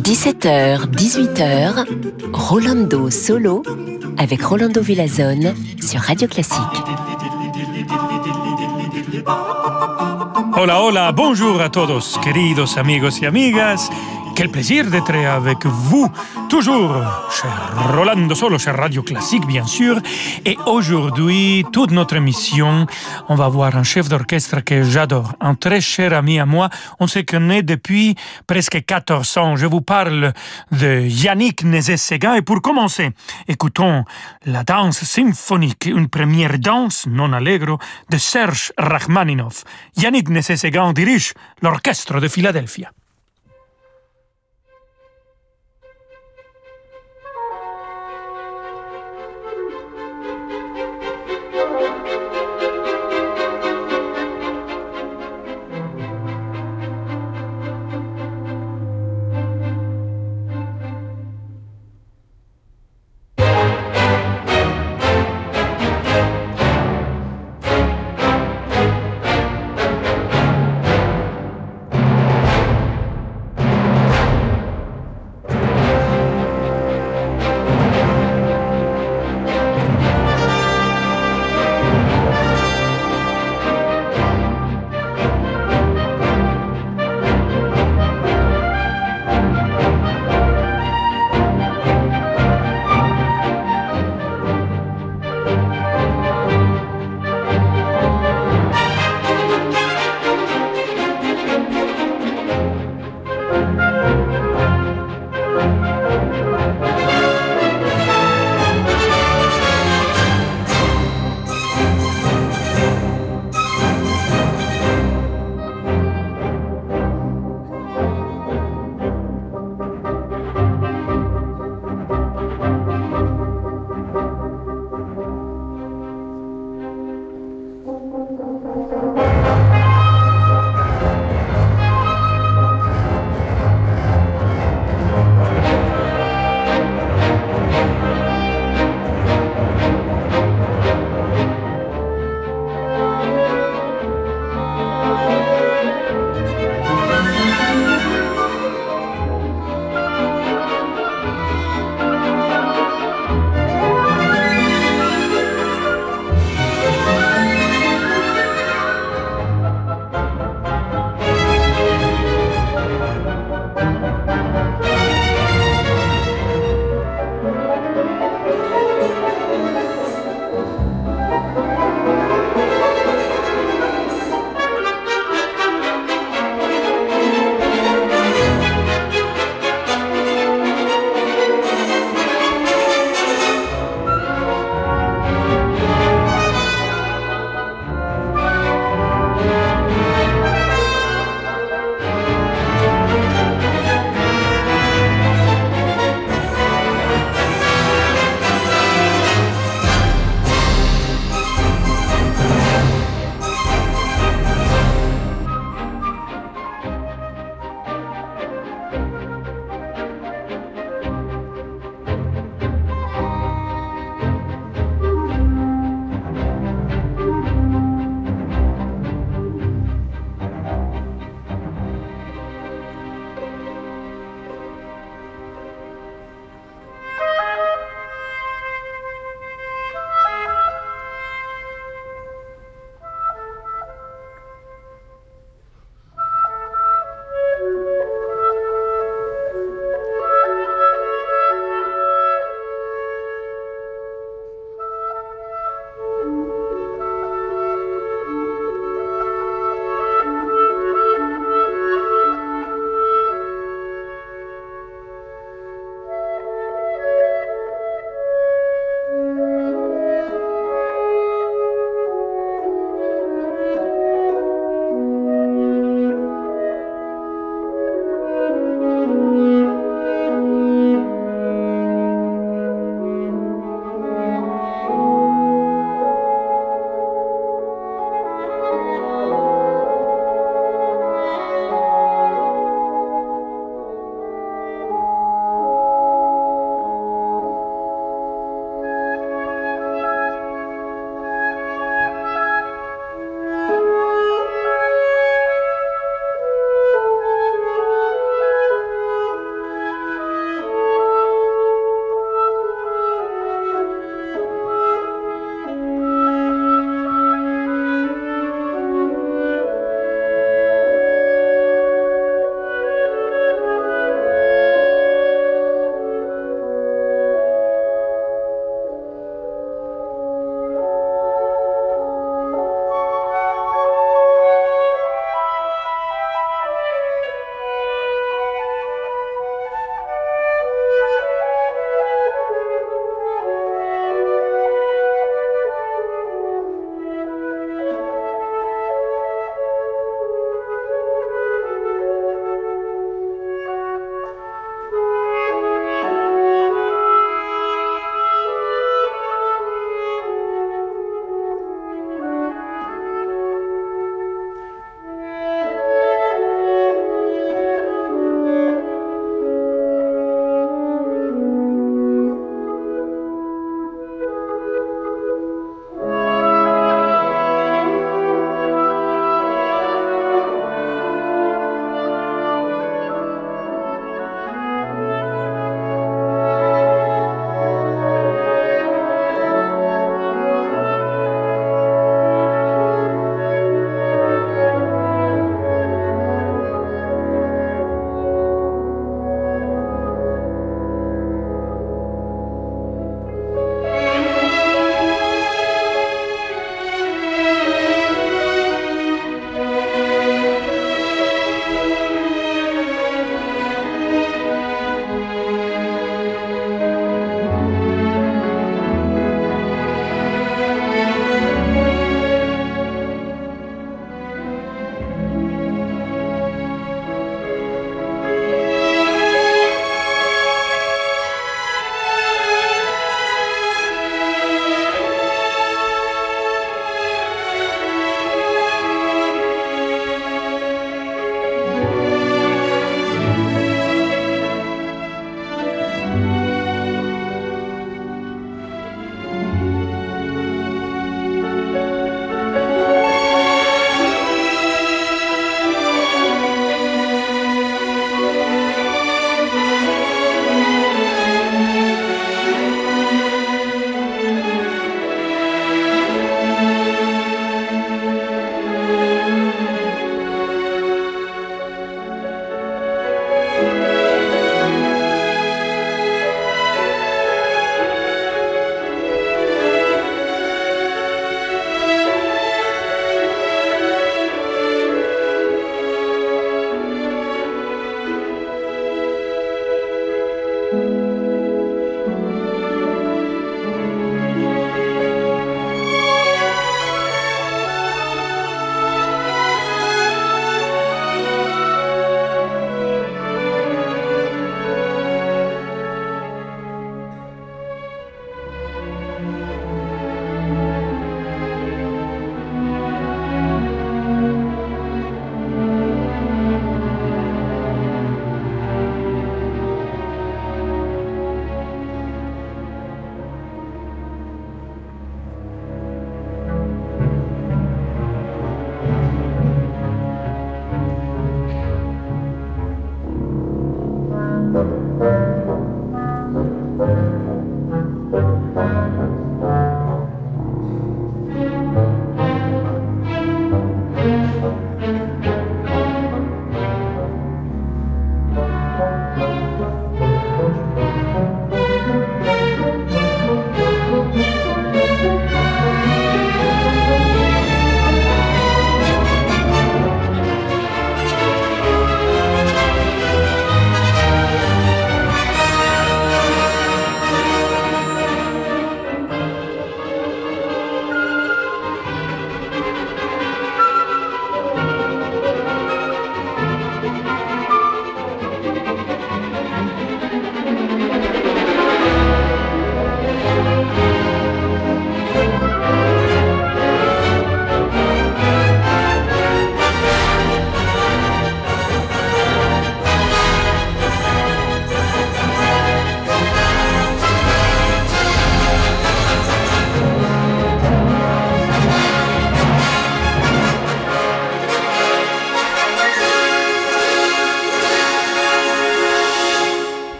17h, 18h, Rolando Solo avec Rolando Villazone sur Radio Classique. Hola, hola, bonjour à todos, queridos amigos y amigas. Quel plaisir d'être avec vous, toujours cher Rolando Solo, cher Radio Classique, bien sûr. Et aujourd'hui, toute notre émission, on va voir un chef d'orchestre que j'adore, un très cher ami à moi. On se connaît depuis presque 14 ans. Je vous parle de Yannick Nézet-Séguin. Et pour commencer, écoutons la danse symphonique, une première danse non allegro de Serge Rachmaninov. Yannick Nézet-Séguin dirige l'orchestre de Philadelphie.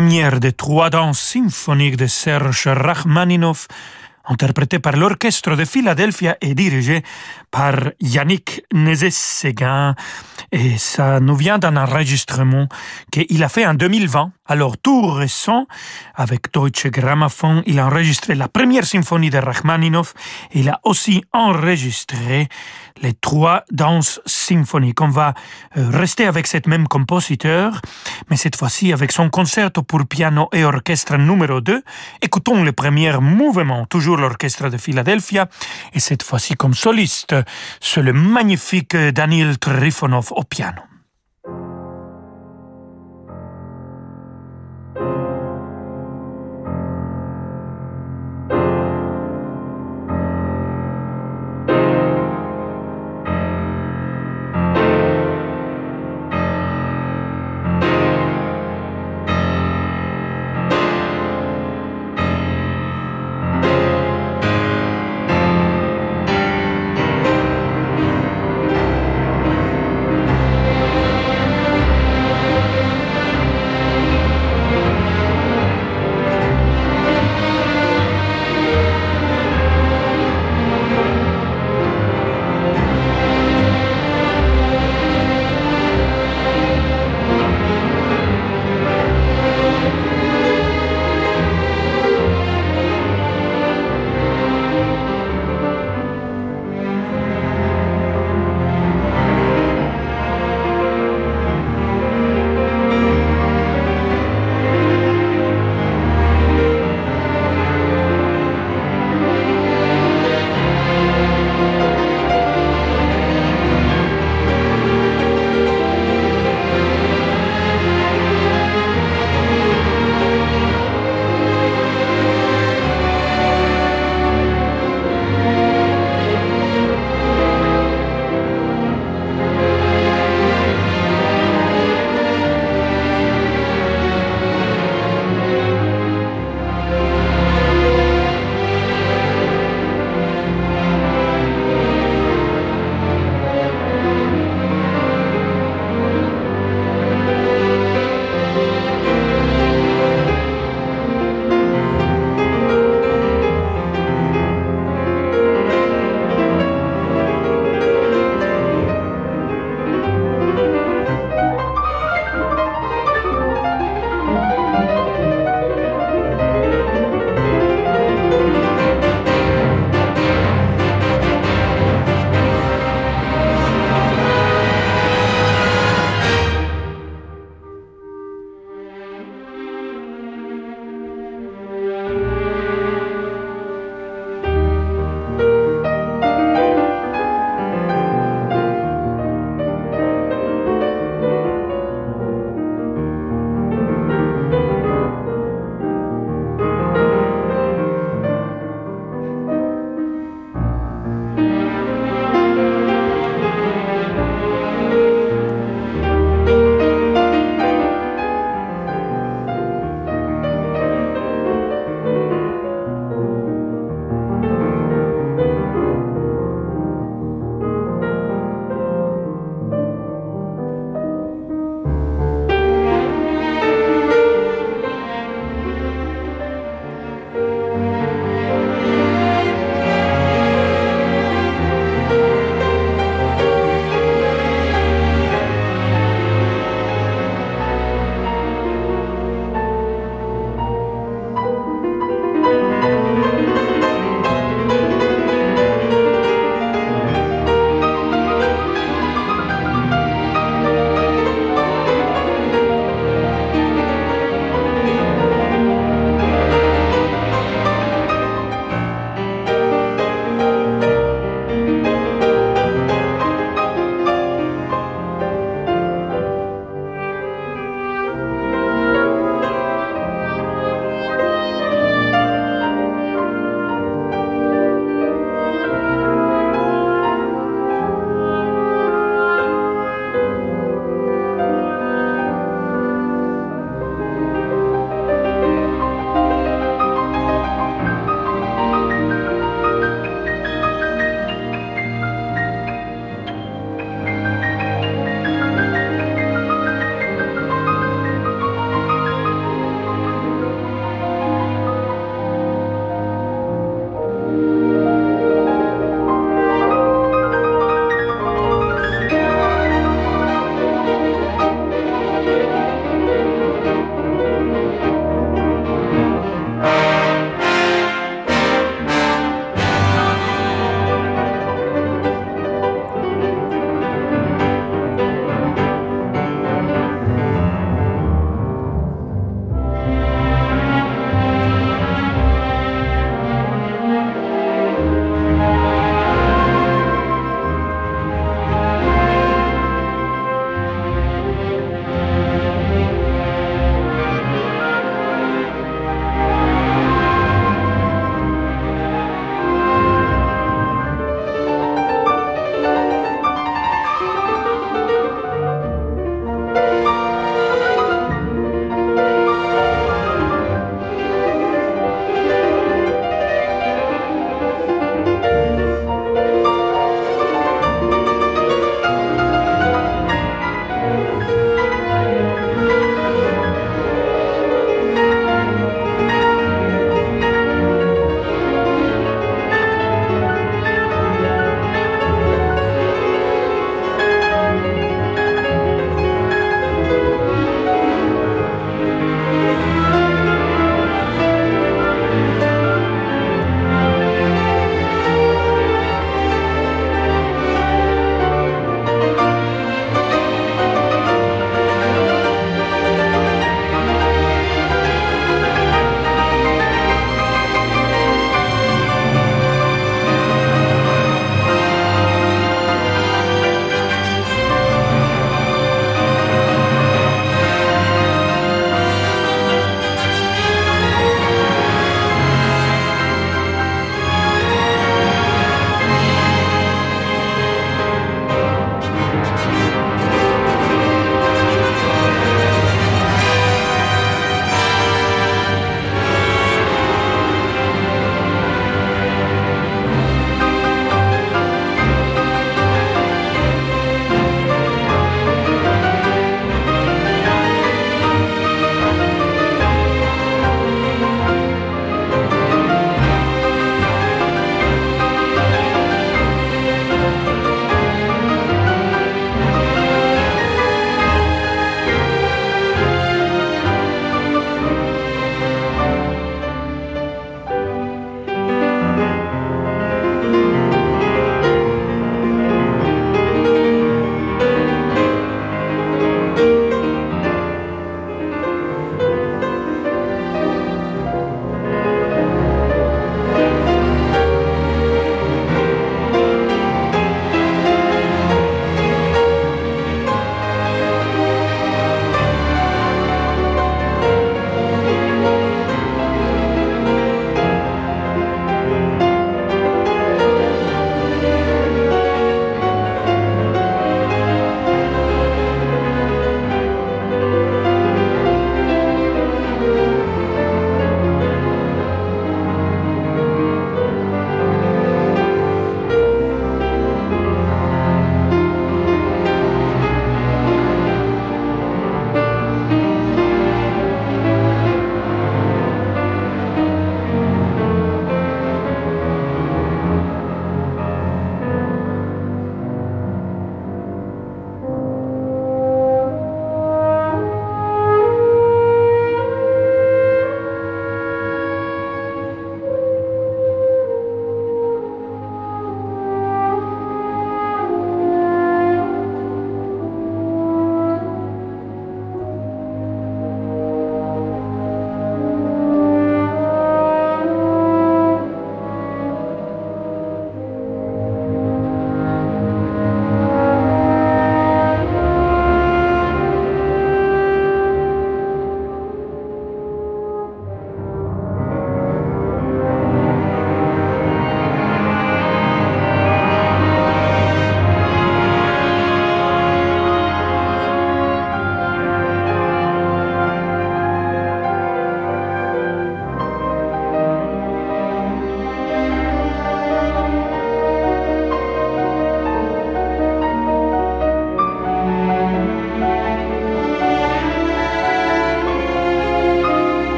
Première des trois danses symphoniques de Serge Rachmaninoff, interprétée par l'Orchestre de Philadelphia et dirigée par Yannick Nézet-Séguin. Et ça nous vient d'un enregistrement qu'il a fait en 2020. Alors, tout récent, avec Deutsche Grammophon, il a enregistré la première symphonie de Rachmaninoff. Il a aussi enregistré les trois danses symphoniques. On va euh, rester avec cet même compositeur, mais cette fois-ci avec son concerto pour piano et orchestre numéro 2. Écoutons le premier mouvement, toujours l'orchestre de Philadelphia, et cette fois-ci comme soliste, c'est le magnifique Daniel Trifonov au piano.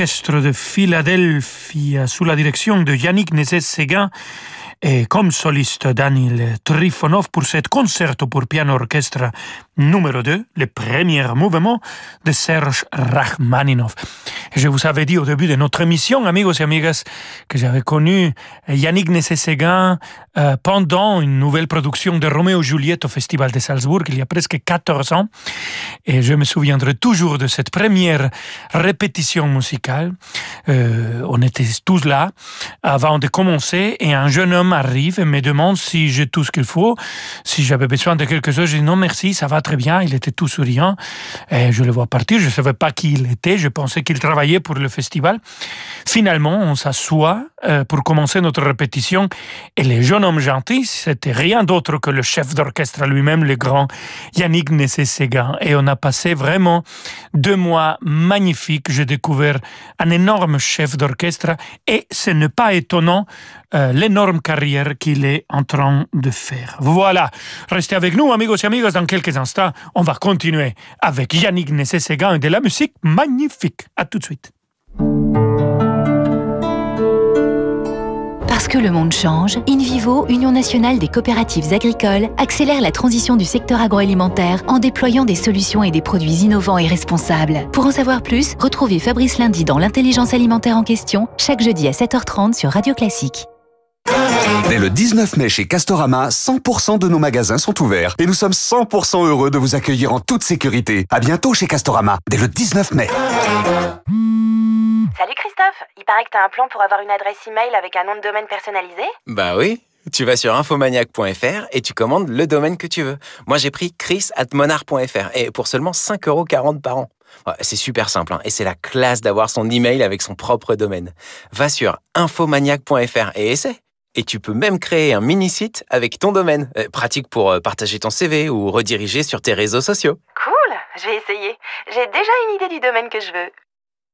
L'orchestre de Philadelphie sous la direction de Yannick Nézet-Séguin et comme soliste Daniel Trifonov pour cet concerto pour piano orchestre numéro 2, le premier mouvement de Serge Rachmaninov. Je vous avais dit au début de notre émission, amigos et amigas, que j'avais connu Yannick Nécességuin euh, pendant une nouvelle production de Roméo Juliette au Festival de Salzbourg il y a presque 14 ans. Et je me souviendrai toujours de cette première répétition musicale. Euh, on était tous là avant de commencer et un jeune homme arrive et me demande si j'ai tout ce qu'il faut, si j'avais besoin de quelque chose. Je dis non merci, ça va très bien. Il était tout souriant. Et je le vois partir. Je ne savais pas qui il était. Je pensais qu'il travaillait pour le festival. Finalement, on s'assoit euh, pour commencer notre répétition. Et le jeune homme gentil, c'était rien d'autre que le chef d'orchestre lui-même, le grand Yannick Nessé-Séguin. Et on a passé vraiment deux mois magnifiques. J'ai découvert un énorme chef d'orchestre. Et ce n'est pas étonnant euh, l'énorme carrière qu'il est en train de faire. Voilà. Restez avec nous, amigos et amigas. Dans quelques instants, on va continuer avec Yannick Nessé-Séguin et de la musique magnifique. À tout de suite. Parce que le monde change, InVivo, Union nationale des coopératives agricoles, accélère la transition du secteur agroalimentaire en déployant des solutions et des produits innovants et responsables. Pour en savoir plus, retrouvez Fabrice Lundi dans l'intelligence alimentaire en question, chaque jeudi à 7h30 sur Radio Classique. Dès le 19 mai chez Castorama, 100% de nos magasins sont ouverts et nous sommes 100% heureux de vous accueillir en toute sécurité. À bientôt chez Castorama, dès le 19 mai. Salut Christophe, il paraît que t'as un plan pour avoir une adresse email avec un nom de domaine personnalisé? Bah oui, tu vas sur infomaniac.fr et tu commandes le domaine que tu veux. Moi j'ai pris chris.monard.fr et pour seulement 5,40€ par an. C'est super simple hein, et c'est la classe d'avoir son email avec son propre domaine. Va sur infomaniac.fr et essaie. Et tu peux même créer un mini-site avec ton domaine. Euh, pratique pour euh, partager ton CV ou rediriger sur tes réseaux sociaux. Cool, je vais essayer. J'ai déjà une idée du domaine que je veux.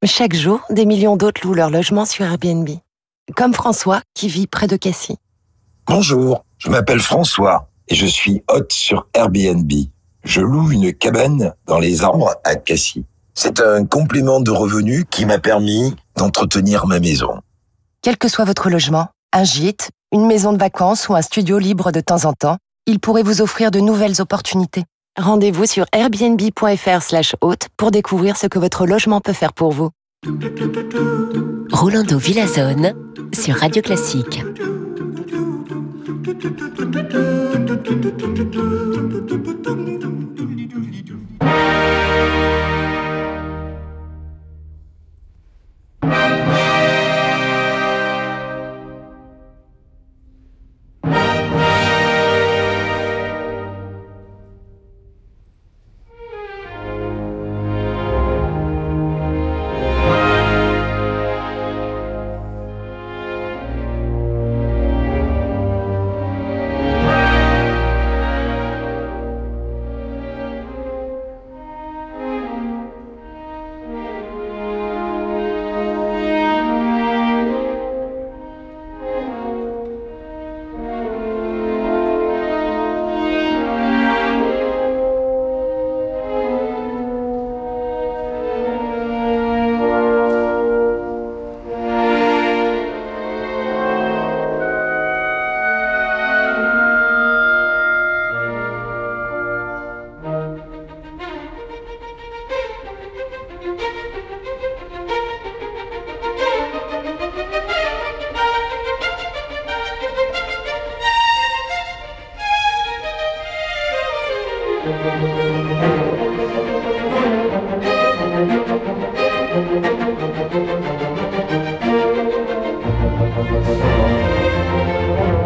Chaque jour, des millions d'autres louent leur logement sur Airbnb. Comme François, qui vit près de Cassis. Bonjour, je m'appelle François et je suis hôte sur Airbnb. Je loue une cabane dans les arbres à Cassis. C'est un complément de revenus qui m'a permis d'entretenir ma maison. Quel que soit votre logement, un gîte, une maison de vacances ou un studio libre de temps en temps, il pourrait vous offrir de nouvelles opportunités. Rendez-vous sur airbnb.fr hôte pour découvrir ce que votre logement peut faire pour vous. Rolando Villazone sur Radio Classique. Thank you.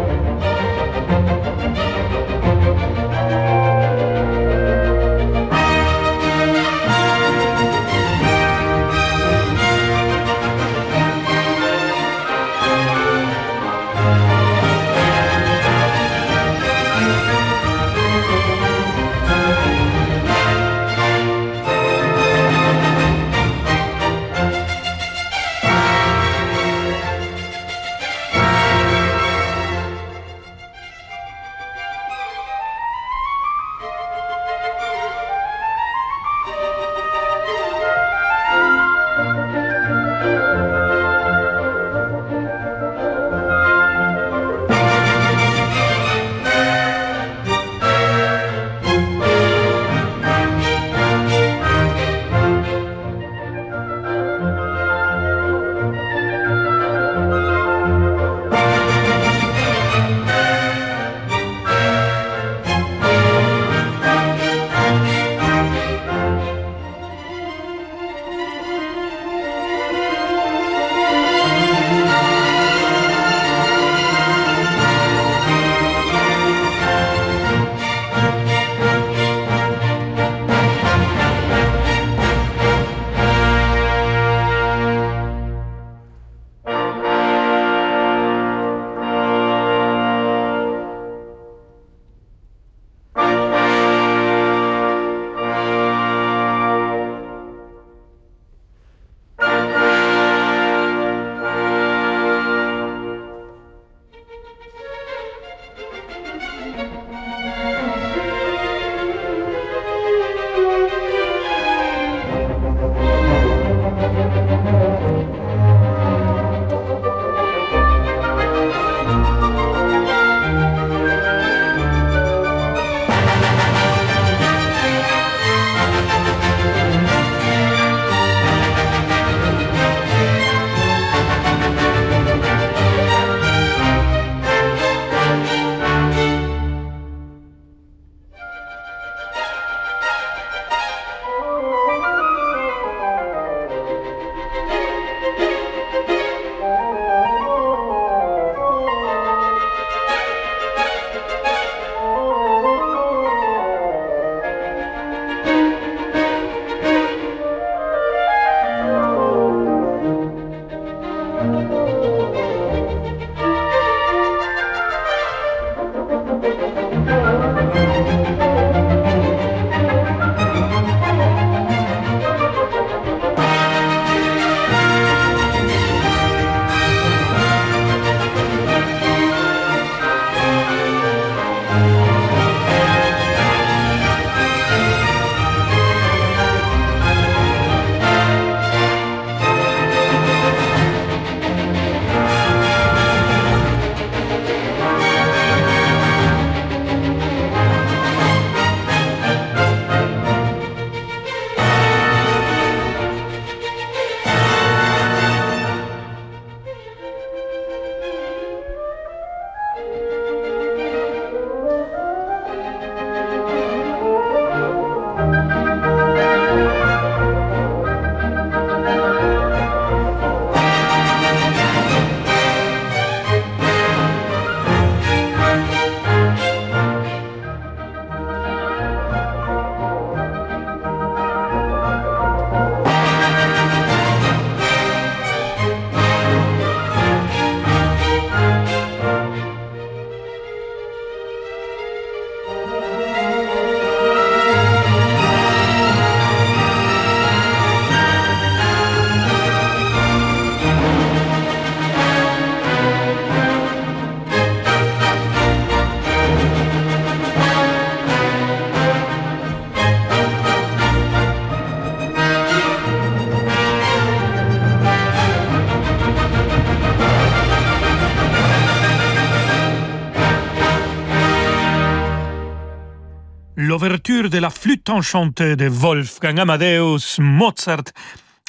De la flûte enchantée de Wolfgang Amadeus Mozart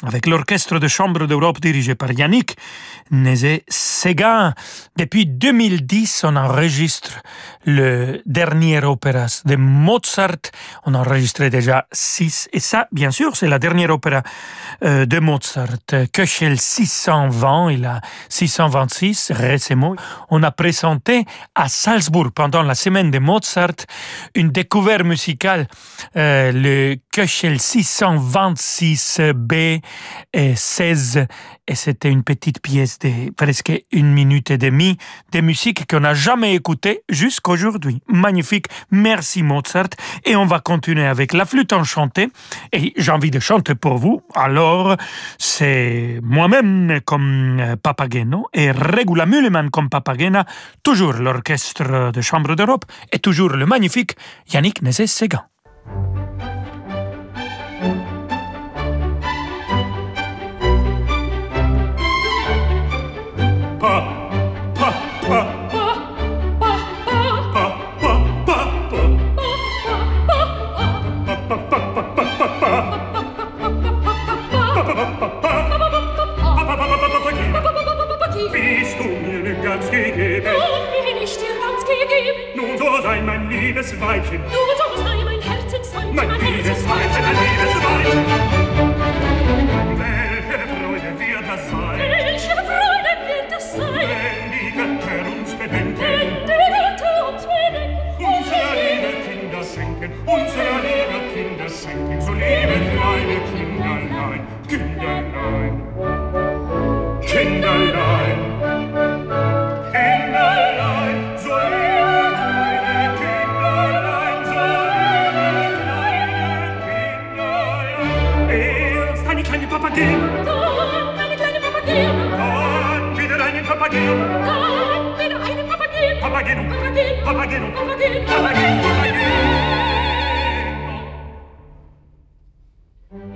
avec l'orchestre de chambre d'Europe dirigé par Yannick Nézet-Séguin. Depuis 2010, on enregistre le dernier opéra de Mozart. On a enregistré déjà six. Et ça, bien sûr, c'est la dernière opéra euh, de Mozart. Köchel 620, il a 626 récemment. On a présenté à Salzbourg pendant la semaine de Mozart une découverte musicale, euh, Köchel 626B et 16 et c'était une petite pièce de presque une minute et demie de musique qu'on n'a jamais écoutée jusqu'aujourd'hui. Magnifique, merci Mozart. Et on va continuer avec la flûte enchantée. Et j'ai envie de chanter pour vous. Alors, c'est moi-même comme euh, Papageno et Regula Mulleman comme Papagena, toujours l'orchestre de Chambre d'Europe et toujours le magnifique Yannick Nézet-Séguin. revive him. No! Papageno. Dann wieder einen Papageno. Papageno. Papageno. Papageno. Papageno. Papageno. Papageno.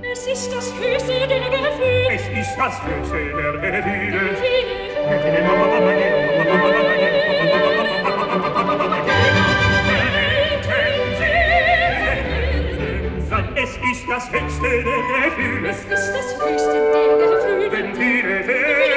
Es ist das höchste der Gefühle. Es ist das höchste der Gefühle. Gefühle. Papageno. Es ist das höchste der Gefühle. Es ist das höchste der Gefühle. Wenn viele Papageno,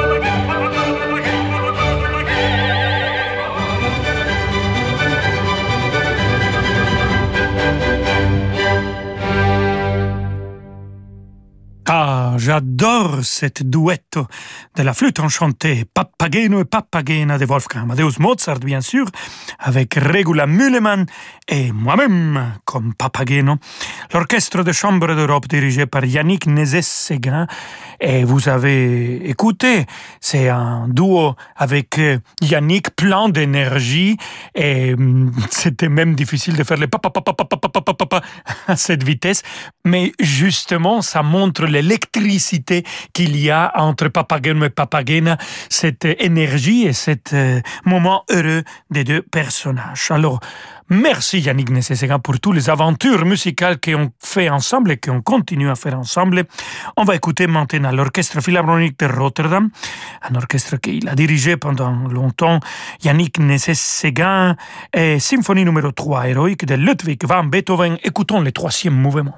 j'adore duetto de la flûte enchantée Papageno et Papagena de Wolfgang Amadeus Mozart, bien sûr, avec Regula Müllemann et moi-même comme Papageno. L'orchestre de chambre d'Europe dirigé par Yannick Nézet-Séguin. Et vous avez écouté, c'est un duo avec Yannick plein d'énergie et c'était même difficile de faire les papa vitesse. Mais justement, ça montre l'électricité qu'il y Papagena, cette énergie et cet moment heureux des deux personnages. Alors, Merci Yannick Nécessaire pour toutes les aventures musicales qu'on fait ensemble et qu'on continue à faire ensemble. On va écouter maintenant l'Orchestre Philharmonique de Rotterdam, un orchestre qu'il a dirigé pendant longtemps, Yannick Nécessaire, et Symphonie numéro 3 héroïque de Ludwig van Beethoven. Écoutons le troisième mouvement.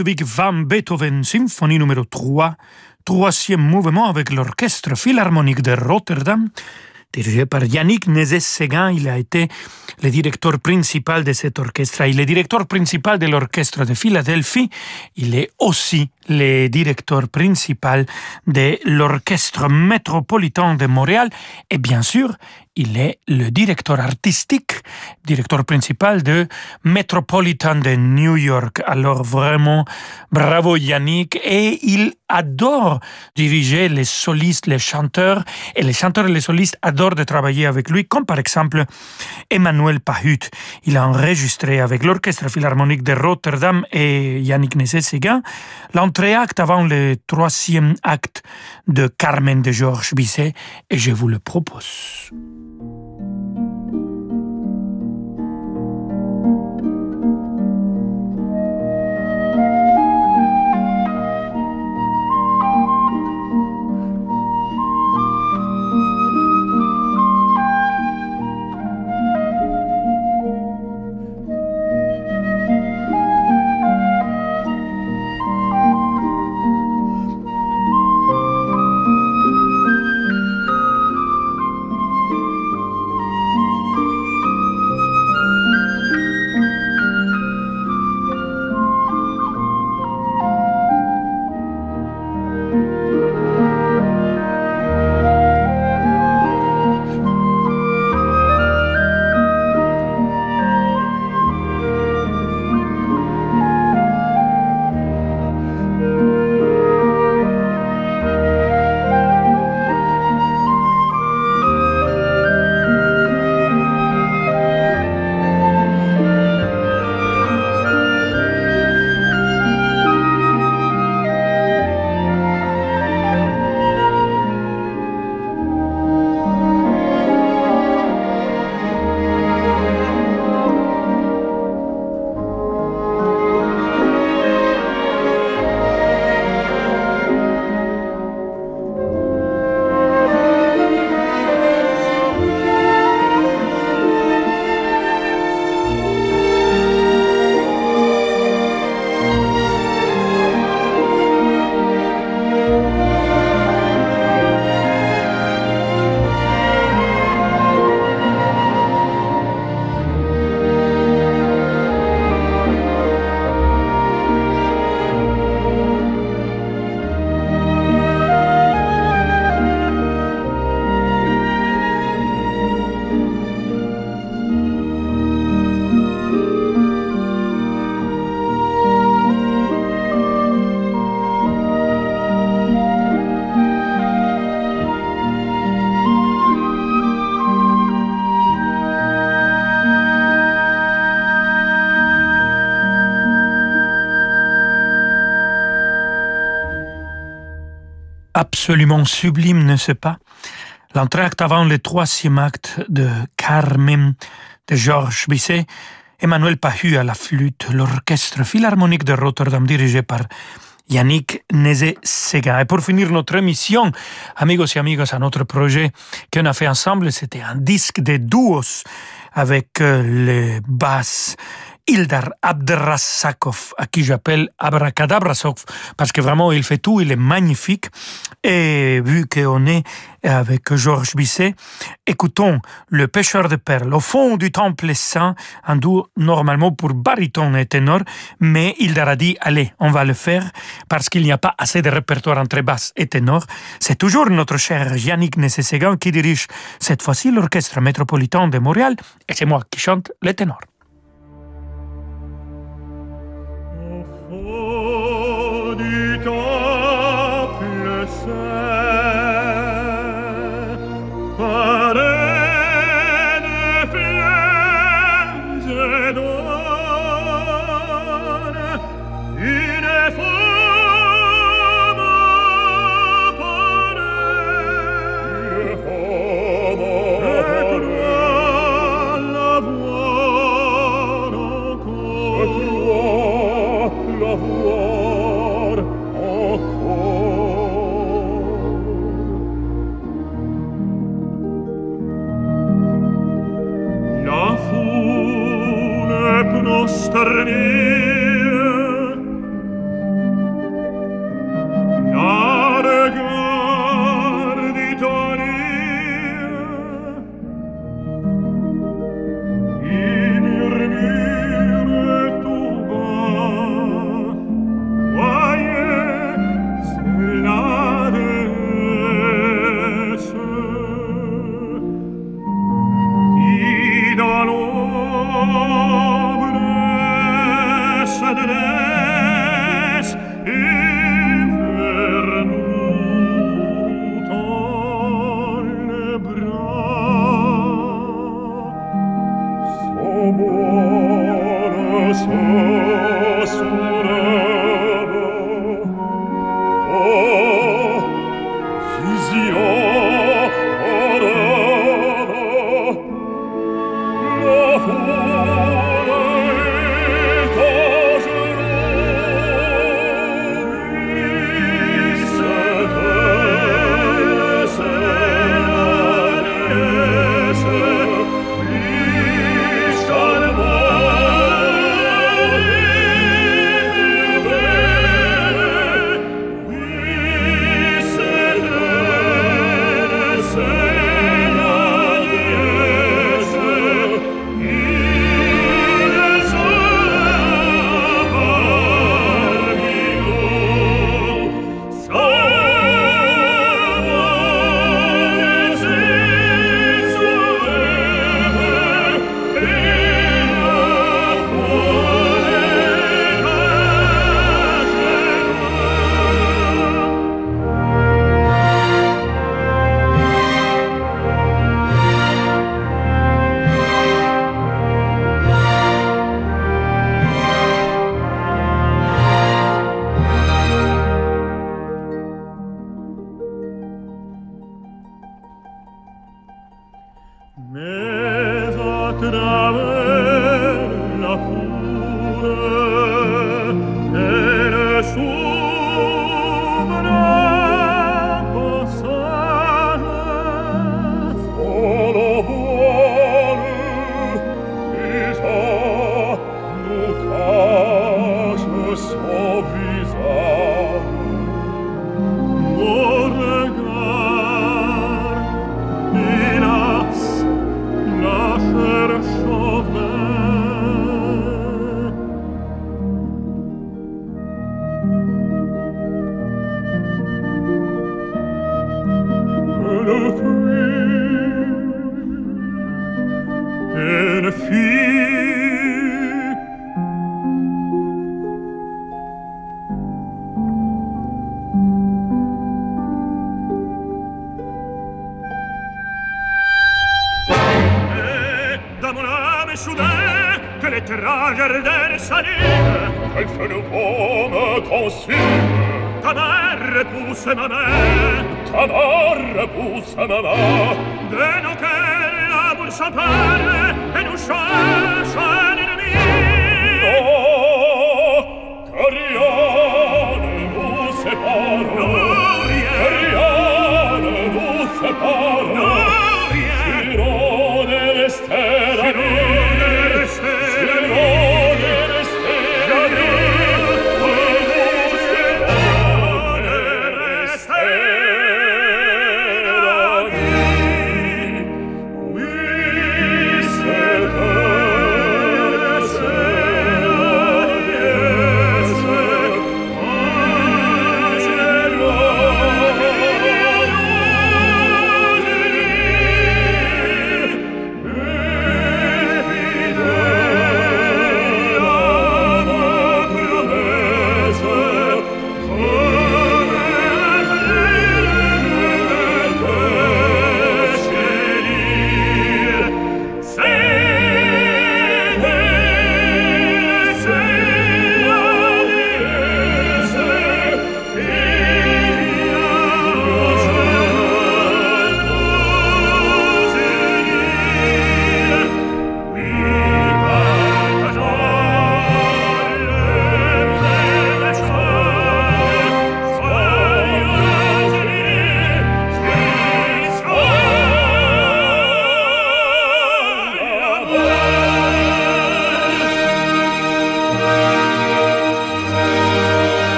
Ludwig van Beethoven, symphonie numéro 3, troisième mouvement avec l'Orchestre Philharmonique de Rotterdam, dirigé par Yannick Nézet-Séguin. Il a été le directeur principal de cet orchestre. Il est directeur principal de l'Orchestre de Philadelphie. Il est aussi le directeur principal de l'Orchestre métropolitain de Montréal. Et bien sûr, Il est le directeur artistique, directeur principal de Metropolitan de New York. Alors vraiment, bravo Yannick. Et il adore diriger les solistes, les chanteurs. Et les chanteurs et les solistes adorent de travailler avec lui, comme par exemple Emmanuel Pahut. Il a enregistré avec l'Orchestre Philharmonique de Rotterdam et Yannick Nézet-Séguin l'entrée-acte avant le troisième acte de Carmen de Georges Bizet et je vous le propose. Absolument sublime, n'est-ce pas? L'entracte avant le troisième acte de Carmen de Georges Bizet, Emmanuel Pahu à la flûte, l'orchestre philharmonique de Rotterdam dirigé par Yannick Nézet-Séguin. Et pour finir notre émission, amigos et amigas, à notre projet qu'on a fait ensemble, c'était un disque de duos avec euh, les basses Ildar Abdrasakov, à qui j'appelle Abracadabrasov, parce que vraiment il fait tout, il est magnifique. Et vu qu'on est avec Georges Bisset, écoutons Le pêcheur de perles au fond du temple saint, un duo normalement pour baryton et ténor, mais Ildar a dit allez, on va le faire parce qu'il n'y a pas assez de répertoire entre basse et ténor. C'est toujours notre cher Yannick Nessesegan qui dirige cette fois-ci l'orchestre métropolitain de Montréal et c'est moi qui chante les ténors.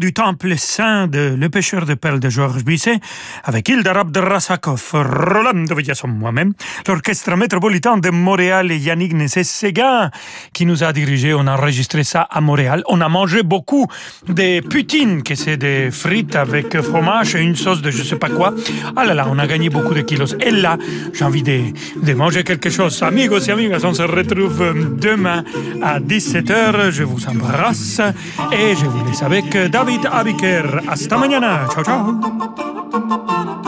Du temple saint de Le pêcheur de perles de Georges Bizet, avec Hilda Rabdrasakov, Roland Villasson, moi-même, l'orchestre métropolitain de Montréal et Yannick Nessé-Séguin, qui nous a dirigé. On a enregistré ça à Montréal. On a mangé beaucoup des poutines, que c'est des frites avec fromage et une sauce de je sais pas quoi. Ah là là, on a gagné beaucoup de kilos. Et là, j'ai envie de, de manger quelque chose. Amigos et amigas, on se retrouve demain à 17h. Je vous embrasse et je vous laisse avec David Abiker. Hasta mañana. Ciao, ciao.